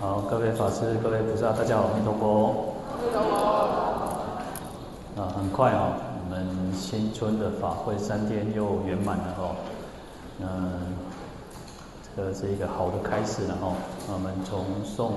好，各位法师、各位菩萨，大家好，阿弥陀佛。啊，很快哦，我们新春的法会三天又圆满了哦。嗯，这个是一个好的开始了哦。我们从送，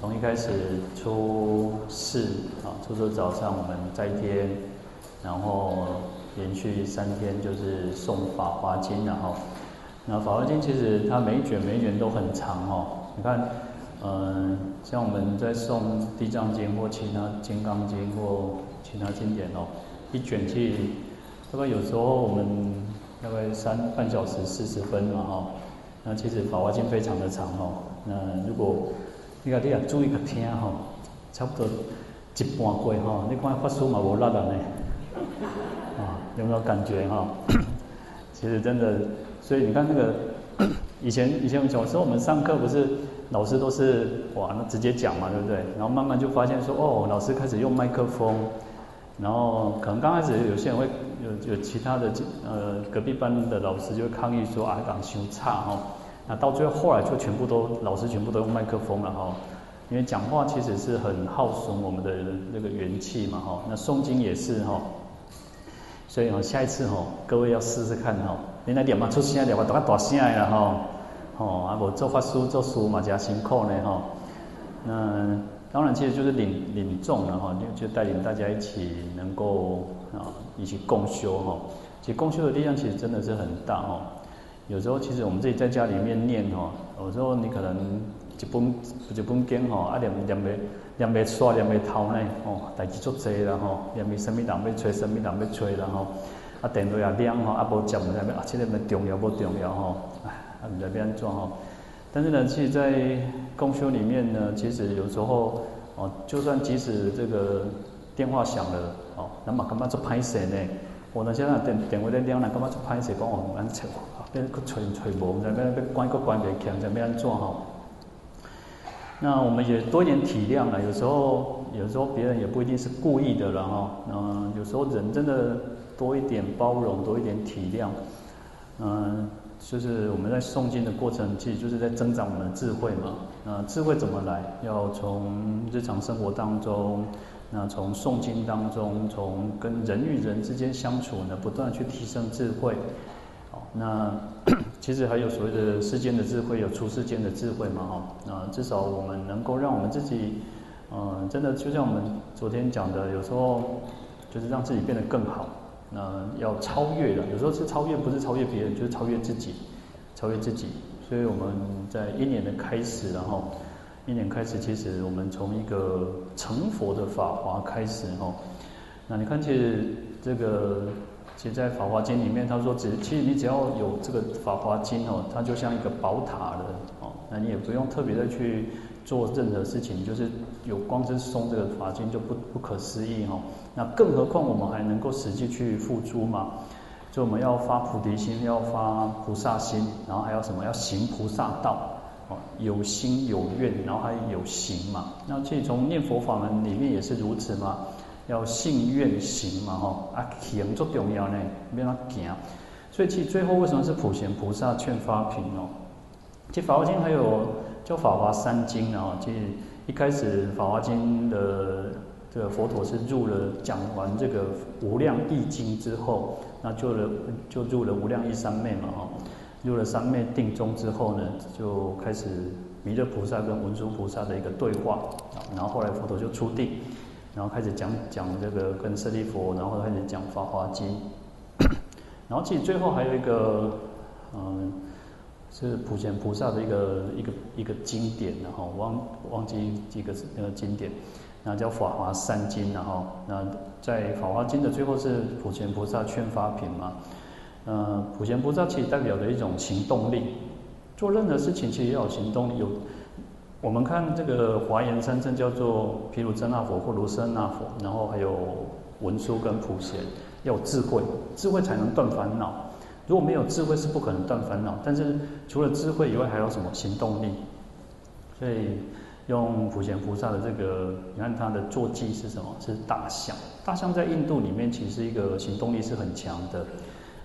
从一开始初四啊，初四早上我们斋天，然后连续三天就是送《法华经》然后，那《法华经》其实它每一卷每一卷都很长哦，你看。嗯，像我们在诵《地藏经》或其他《金刚经》或其他经典哦，一卷去，大概有时候我们大概三半小时四十分嘛哈。那其实《法华经》非常的长哦。那如果你看你要注意去听哈，差不多一半过哈，你看法师嘛无力了呢。啊，有没有感觉哈？其实真的，所以你看那个 以前以前小时候我们上课不是。老师都是哇，那直接讲嘛，对不对？然后慢慢就发现说，哦，老师开始用麦克风，然后可能刚开始有些人会有有其他的呃隔壁班的老师就会抗议说啊，讲修差哈。那到最后后来就全部都老师全部都用麦克风了哈，因为讲话其实是很耗损我们的那个元气嘛哈。那诵经也是哈，所以哦，下一次哈，各位要试试看哈，你那点嘛出声点嘛，大大声了哈。哦，啊，无做法师做书嘛，加辛苦呢，吼。那当然，其实就是领领众了哈，就就带领大家一起能够啊，一起共修哈。其实共修的力量其实真的是很大吼。有时候其实我们自己在家里面念吼，有时候你可能一本一本经吼，啊念念袂念袂煞念袂透呢，哦，代志足济啦吼，念袂什么人要吹，什么人要吹啦吼，啊电话也亮吼，啊无接唔知咩，啊即个咩重要不重要吼。啊，你在边做哈，但是呢，其实，在公修里面呢，其实有时候哦，就算即使这个电话响了哦，那么干嘛做拍摄呢？我呢现在电电话在亮了，干嘛做拍摄？帮我们吹，变个吹吹无，在那边被关个关别强，在那边做哈。那我们也多一点体谅了，有时候有时候别人也不一定是故意的了哈。嗯，有时候人真的多一点包容，多一点体谅，嗯。就是我们在诵经的过程，其实就是在增长我们的智慧嘛。那智慧怎么来？要从日常生活当中，那从诵经当中，从跟人与人之间相处呢，不断去提升智慧。好，那 其实还有所谓的世间的智慧，有出世间的智慧嘛。哈，那至少我们能够让我们自己，嗯，真的就像我们昨天讲的，有时候就是让自己变得更好。那要超越的，有时候是超越，不是超越别人，就是超越自己，超越自己。所以我们在一年的开始，然后一年开始，其实我们从一个成佛的法华开始，哈。那你看，其实这个，其实，在《法华经》里面，他说，只其实你只要有这个《法华经》哦，它就像一个宝塔的哦，那你也不用特别的去做任何事情，就是有光之松这个法经就不不可思议哈。那更何况我们还能够实际去付诸嘛？就我们要发菩提心，要发菩萨心，然后还要什么？要行菩萨道哦，有心有愿，然后还有行嘛。那其实从念佛法门里面也是如此嘛，要信愿行嘛哈。啊，行最重要呢，要他行。所以其实最后为什么是普贤菩萨劝发品哦？其实《法华经》还有叫《法华三经》啊，其实一开始《法华经》的。这个佛陀是入了讲完这个无量义经之后，那就了就入了无量义三昧嘛哈，入了三昧定中之后呢，就开始弥勒菩萨跟文殊菩萨的一个对话，然后后来佛陀就出定，然后开始讲讲这个跟舍利弗，然后开始讲法华经，然后其实最后还有一个嗯，是普贤菩萨的一个一个一个经典，然后忘忘记几个那个经典。那叫法华三经，然后那在法华经的最后是普贤菩萨劝发品嘛。呃，普贤菩萨其实代表的一种行动力，做任何事情其实要有行动力。有我们看这个华严三圣叫做毗卢遮那佛或卢舍那佛，然后还有文殊跟普贤，要有智慧，智慧才能断烦恼。如果没有智慧是不可能断烦恼。但是除了智慧以外，还有什么行动力？所以。用普贤菩萨的这个，你看他的坐骑是什么？是大象。大象在印度里面其实一个行动力是很强的。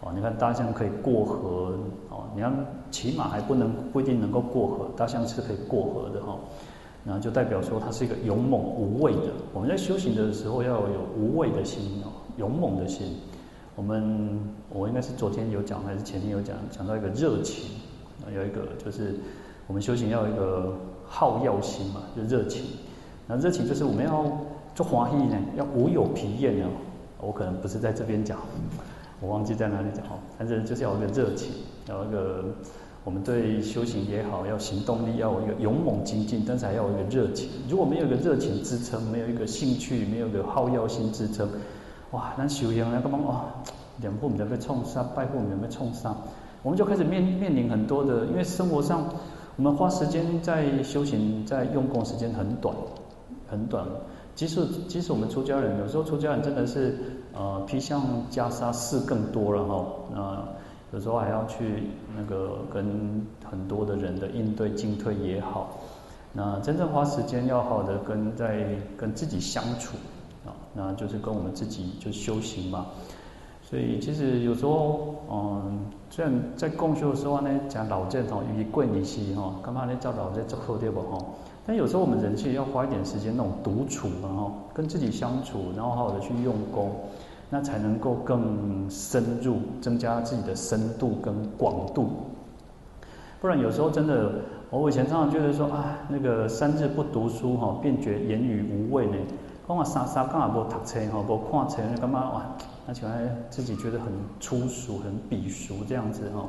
哦，你看大象可以过河，哦，你看骑马还不能不一定能够过河，大象是可以过河的哈。然后就代表说它是一个勇猛无畏的。我们在修行的时候要有无畏的心哦，勇猛的心。我们我应该是昨天有讲还是前天有讲，讲到一个热情，有一个就是我们修行要有一个好耀心嘛，就热情。那热情就是我们要做华裔呢，要无有疲厌呢。我可能不是在这边讲，我忘记在哪里讲哦。反正就是要有一个热情，要有一个。我们对修行也好，要行动力，要有一个勇猛精进，但是还要有一个热情。如果没有一个热情支撑，没有一个兴趣，没有一个好耀心支撑，哇，那修行那个嘛，哇，两步就被冲杀，拜步就被冲杀，我们就开始面面临很多的，因为生活上我们花时间在修行，在用功时间很短，很短。即使即使我们出家人，有时候出家人真的是呃披上袈裟事更多了哈，那。有时候还要去那个跟很多的人的应对进退也好，那真正花时间要好的跟在跟自己相处，那就是跟我们自己就修行嘛。所以其实有时候，嗯，虽然在共修的时候呢，讲老证哈，与贵尼西哈，干嘛呢？叫老证做后对不哈？但有时候我们人其实要花一点时间那种独处然后跟自己相处，然后好好的去用功。那才能够更深入，增加自己的深度跟广度。不然有时候真的，我以前常常觉得说啊，那个三日不读书哈，便觉言语无味呢。讲话沙沙，刚好不读书哈，不看书，干嘛哇？而且自己觉得很粗俗、很鄙俗这样子哈。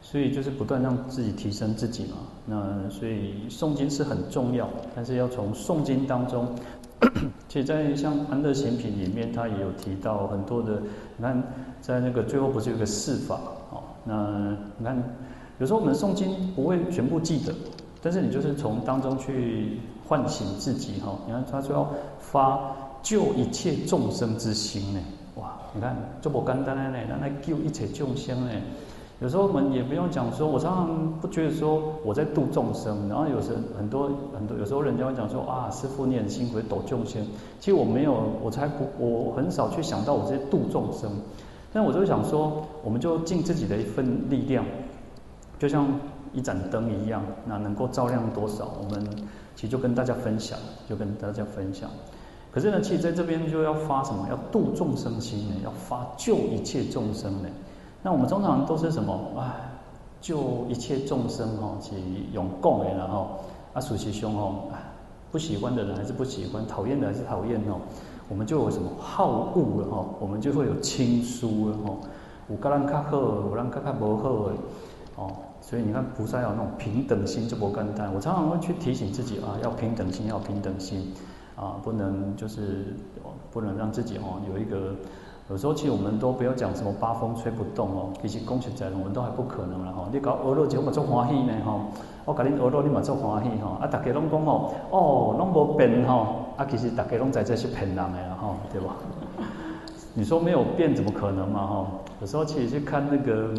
所以就是不断让自己提升自己嘛。那所以诵经是很重要，但是要从诵经当中。其实，在像《安乐行品》里面，他也有提到很多的。你看，在那个最后不是有个释法哦？那你看，有时候我们诵经不会全部记得，但是你就是从当中去唤醒自己哈。你看，他说要发救一切众生之心呢，哇！你看，这么简单的呢，让他救一切众生呢。有时候我们也不用讲说，我常常不觉得说我在度众生，然后有时很多很多，有时候人家会讲说啊，师父你很辛苦度众生，其实我没有，我才不，我很少去想到我在度众生，但我就想说，我们就尽自己的一份力量，就像一盏灯一样，那能够照亮多少，我们其实就跟大家分享，就跟大家分享。可是呢，其实在这边就要发什么？要度众生心呢？要发救一切众生呢？那我们通常都是什么？啊，救一切众生哈，去用共的然后啊，属其凶哦，不喜欢的人还是不喜欢，讨厌的还是讨厌哦，我们就有什么好恶了哈，我们就会有亲疏了哈，有个人较好，有人较较不好的哦，所以你看菩萨有那种平等心就不干单。我常常会去提醒自己啊，要平等心，要平等心啊，不能就是不能让自己哦有一个。有时候其实我们都不要讲什么八风吹不动哦，其实讲实在的，我们都还不可能了哈。你搞俄罗斯我做欢喜呢哈，我搞你俄罗斯你嘛做欢喜哈，啊大家拢讲哦，哦拢无变哈，啊其实大家拢在这是骗人的哈，对吧？你说没有变怎么可能嘛哈？有时候其实看那个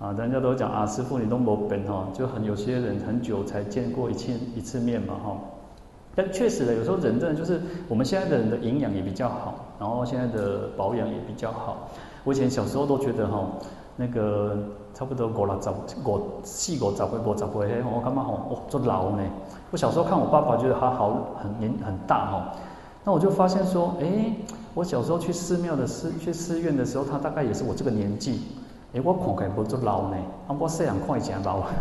啊，人家都讲啊，师傅你拢无变哈，就很有些人很久才见过一次一次面嘛哈。但确实的，有时候人真的就是我们现在的人的营养也比较好，然后现在的保养也比较好。我以前小时候都觉得哈，那个差不多过了早过细过早会过早会，我干嘛吼，哇，做老呢。我小时候看我爸爸，觉得他好很年很大哈。那我就发现说，哎，我小时候去寺庙的寺去寺院的时候，他大概也是我这个年纪。哎，我看起来不做老呢，啊，我虽然看起来老。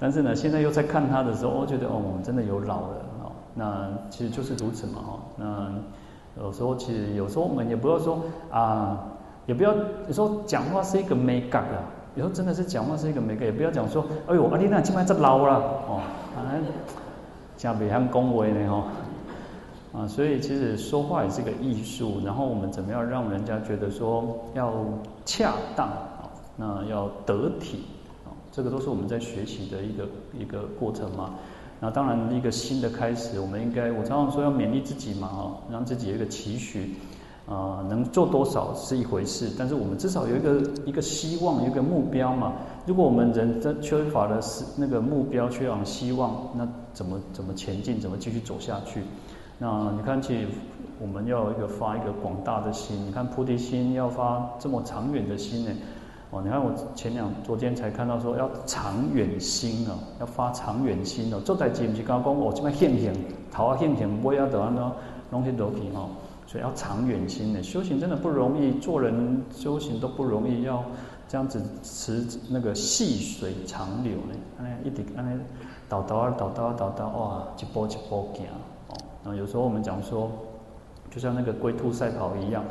但是呢，现在又在看他的时候，我觉得哦，我们真的有老了哦。那其实就是如此嘛哈。那有时候其实有时候我们也不要说啊，也不要有时候讲话是一个美感啊。有时候真的是讲话是一个美感，也不要讲说，哎呦，阿丽娜今晚这老了哦，啊，这样别样恭维呢哈。啊，所以其实说话也是个艺术。然后我们怎么样让人家觉得说要恰当啊，那要得体啊。这个都是我们在学习的一个一个过程嘛。那当然，一个新的开始，我们应该，我常常说要勉励自己嘛，哈，让自己有一个期许，啊、能做多少是一回事，但是我们至少有一个一个希望，一个目标嘛。如果我们人真缺乏的是那个目标，缺乏希望，那怎么怎么前进，怎么继续走下去？那你看，其实我们要一个发一个广大的心。你看菩提心要发这么长远的心呢？哦，你看我前两昨天才看到说要长远心哦，要发长远心哦。做代志不是刚讲哦，这么现行，头啊现行，尾啊得安喏，拢去落去哦。所以要长远心呢，修行真的不容易，做人修行都不容易，要这样子持那个细水长流呢。哎，一直哎，倒倒啊倒倒啊倒倒，哇，一波一波行哦。然后有时候我们讲说，就像那个龟兔赛跑一样，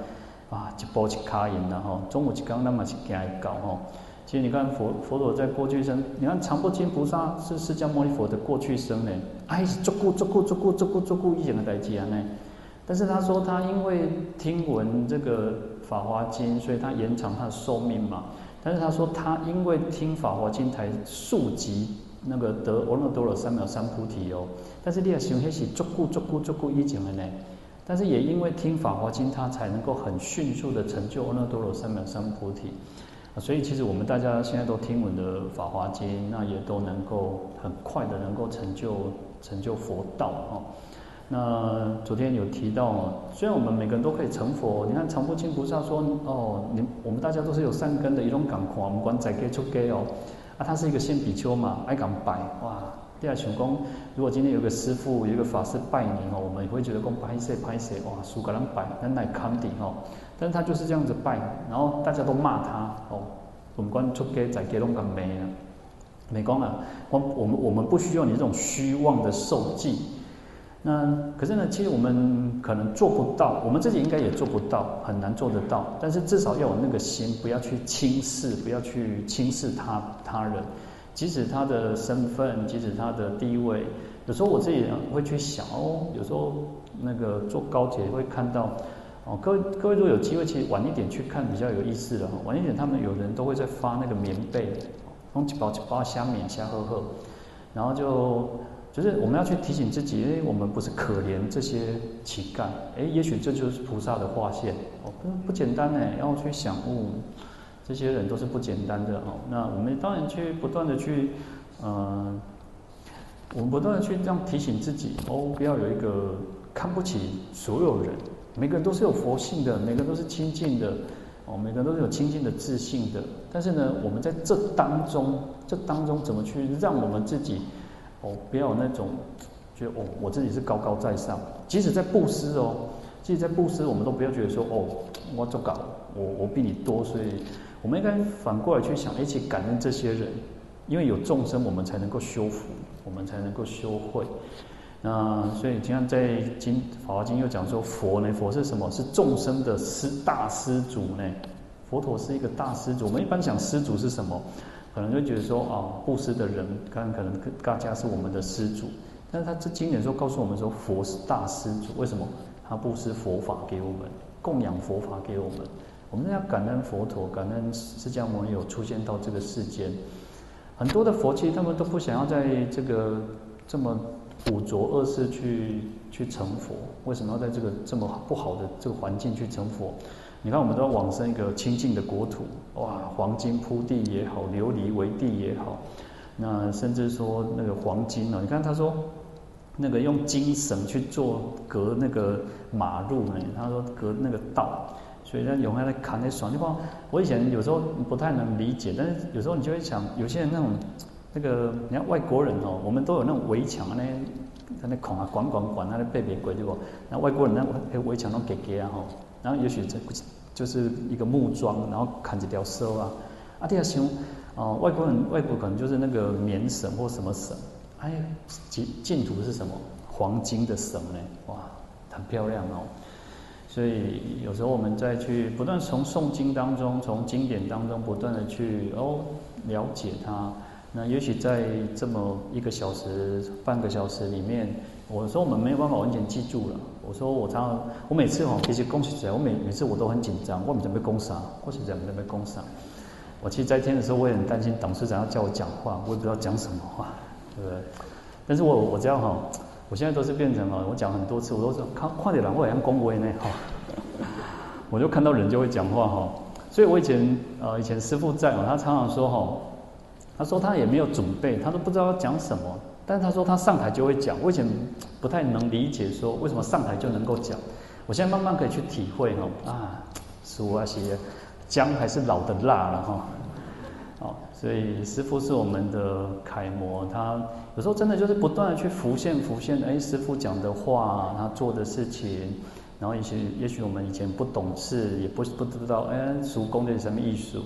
啊，一步一卡赢的哈，中午一刚那么去行来搞哈。其实你看佛佛陀在过去生，你看常不轻菩萨是释迦牟尼佛的过去生呢，哎，足够足够足够足够足够以前的代志啊呢。但是他说他因为听闻这个《法华经》，所以他延长他的寿命嘛。但是他说他因为听《法华经》才速疾那个得阿耨多罗三藐三菩提哦。但是你也想那是足够足够足够以前的呢。但是也因为听《法华经》，他才能够很迅速的成就阿耨多罗三藐三菩提。所以其实我们大家现在都听闻的《法华经》，那也都能够很快的能够成就成就佛道哦。那昨天有提到，虽然我们每个人都可以成佛，你看常不轻菩萨说，哦，你我们大家都是有善根的，一种感况，我们管在给出给哦，啊，他是一个先比丘嘛，爱敢拜，哇，第二成功，如果今天有个师父，有个法师拜你哦，我们也会觉得讲拍谢拍谢，哇，苏格兰拜，那乃康底哦，但是他就是这样子拜，然后大家都骂他哦，我们关出街在街拢个没啊，没讲啊，我我们我们不需要你这种虚妄的受记。那可是呢，其实我们可能做不到，我们自己应该也做不到，很难做得到。但是至少要有那个心，不要去轻视，不要去轻视他他人，即使他的身份，即使他的地位。有时候我自己会去想哦，有时候那个坐高铁会看到哦，各位各位如果有机会，其实晚一点去看比较有意思的哈。晚一点他们有人都会在发那个棉被，用几包几包虾米虾呵呵，然后就。就是我们要去提醒自己，哎，我们不是可怜这些乞丐，哎，也许这就是菩萨的化现哦，不不简单呢，要去想悟，这些人都是不简单的哦。那我们当然去不断的去，嗯、呃，我们不断的去这样提醒自己哦，不要有一个看不起所有人，每个人都是有佛性的，每个人都是清净的哦，每个人都是有清净的自信的。但是呢，我们在这当中，这当中怎么去让我们自己？哦，不要有那种觉得哦，我自己是高高在上。即使在布施哦，即使在布施，我们都不要觉得说哦，我做搞，我我比你多。所以，我们应该反过来去想，一起感恩这些人，因为有众生，我们才能够修福，我们才能够修慧。那所以，经常在经《法华经》又讲说，佛呢，佛是什么？是众生的师大师主呢？佛陀是一个大师主。我们一般讲师主是什么？可能就觉得说啊，布施的人，刚可能大家是我们的施主，但是他这经典说告诉我们说，佛是大施主，为什么？他布施佛法给我们，供养佛法给我们，我们要感恩佛陀，感恩释迦牟尼有出现到这个世间。很多的佛其实他们都不想要在这个这么污浊恶世去去成佛，为什么要在这个这么不好的这个环境去成佛？你看，我们都要往生一个清净的国土，哇，黄金铺地也好，琉璃为地也好，那甚至说那个黄金呢？你看他说，那个用金绳去做隔那个马路呢？他说隔那个道，所以他用来砍那爽。就光我以前有时候不太能理解，但是有时候你就会想，有些人那种那个，你看外国人哦，我们都有那种围墙呢，在那孔啊，管管管，那背别鬼对不？那外国人那围墙都给给啊哈。然后也许这就是一个木桩，然后砍几条绳啊，啊，这样行，哦，外国人外国可能就是那个棉绳或什么绳，哎，净净土是什么？黄金的绳呢？哇，很漂亮哦。所以有时候我们再去不断从诵经当中，从经典当中不断的去哦了解它。那也许在这么一个小时、半个小时里面，我说我们没有办法完全记住了。我说我常常，我每次哈，其实恭喜起来，我每每次我都很紧张，我们准备攻啥？或是准备攻啥？我其实在天的时候，我也很担心董事长要叫我讲话，我也不知道讲什么话，对不对？但是我我知道哈，我现在都是变成哈，我讲很多次，我都是看快点来，我也像恭维呢哈，我就看到人就会讲话哈，所以我以前呃以前师父在嘛，他常常说哈。他说他也没有准备，他都不知道要讲什么。但他说他上台就会讲。我以前不太能理解，说为什么上台就能够讲？我现在慢慢可以去体会哈，啊，师父啊，些姜还是老的辣了哈。哦，所以师傅是我们的楷模，他有时候真的就是不断的去浮现浮现，哎，师傅讲的话，他做的事情，然后一些也许我们以前不懂事，也不不知道，哎，叔公的什么艺术，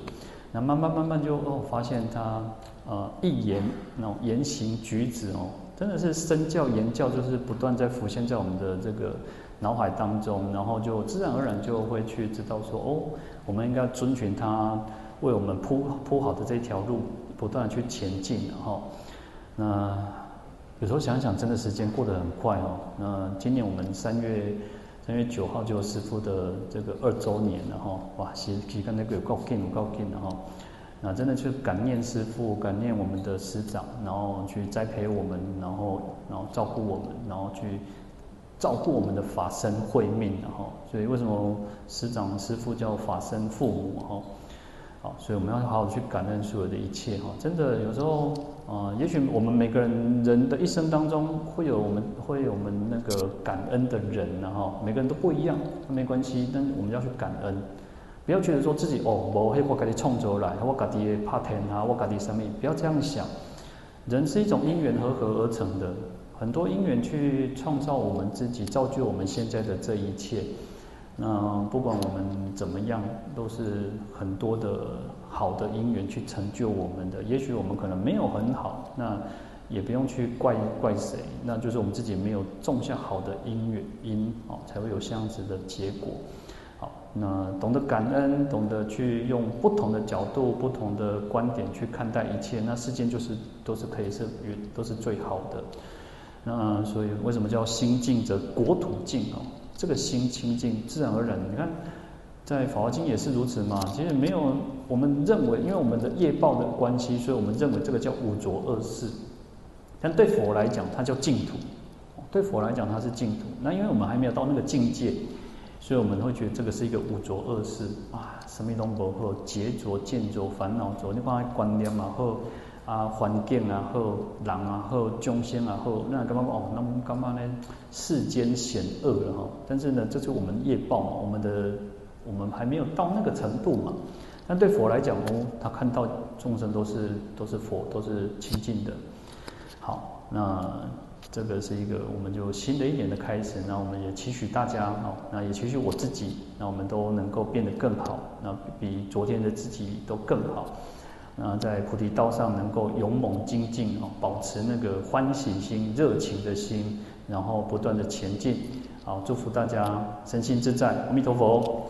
那慢慢慢慢就哦，发现他呃一言那种言行举止哦，真的是身教言教，就是不断在浮现在我们的这个脑海当中，然后就自然而然就会去知道说，哦，我们应该遵循他。为我们铺铺好的这条路，不断去前进，然后，那有时候想想，真的时间过得很快哦。那今年我们三月三月九号就是师傅的这个二周年了哈，哇，其实其实那个有够近，有够近的哈。那真的就感念师傅，感念我们的师长，然后去栽培我们，然后然后照顾我们，然后去照顾我们的法身慧命，然后，所以为什么师长师傅叫法身父母哈？好，所以我们要好好去感恩所有的一切哈。真的，有时候，呃，也许我们每个人人的一生当中，会有我们会有我们那个感恩的人，然后每个人都不一样，没关系，但我们要去感恩，不要觉得说自己哦，我嘿，我给你冲走来，我给你怕天啊，我给你生命，不要这样想。人是一种因缘和合而成的，很多因缘去创造我们自己，造就我们现在的这一切。那不管我们怎么样，都是很多的好的因缘去成就我们的。也许我们可能没有很好，那也不用去怪怪谁，那就是我们自己没有种下好的因缘因哦，才会有这样子的结果。好，那懂得感恩，懂得去用不同的角度、不同的观点去看待一切，那世间就是都是可以是都是最好的。那所以为什么叫心净则国土净哦？这个心清净，自然而然。你看，在《法华经》也是如此嘛。其实没有，我们认为，因为我们的业报的关系，所以我们认为这个叫五浊恶世。但对佛来讲，它叫净土。对佛来讲，它是净土。那因为我们还没有到那个境界，所以我们会觉得这个是一个五浊恶世啊，什么都不好，劫浊、见浊、烦恼浊，你放在观念嘛好。啊，环境啊，好人啊，好众生啊，好，那干嘛哦？那我们干嘛呢？世间险恶了哈。但是呢，这就是我们业报嘛，我们的我们还没有到那个程度嘛。但对佛来讲哦，他看到众生都是都是佛，都是清净的。好，那这个是一个我们就新的一年的开始。那我们也期许大家哦，那也期许我自己，那我们都能够变得更好，那比昨天的自己都更好。啊，在菩提道上能够勇猛精进哦，保持那个欢喜心、热情的心，然后不断的前进。好，祝福大家身心自在，阿弥陀佛。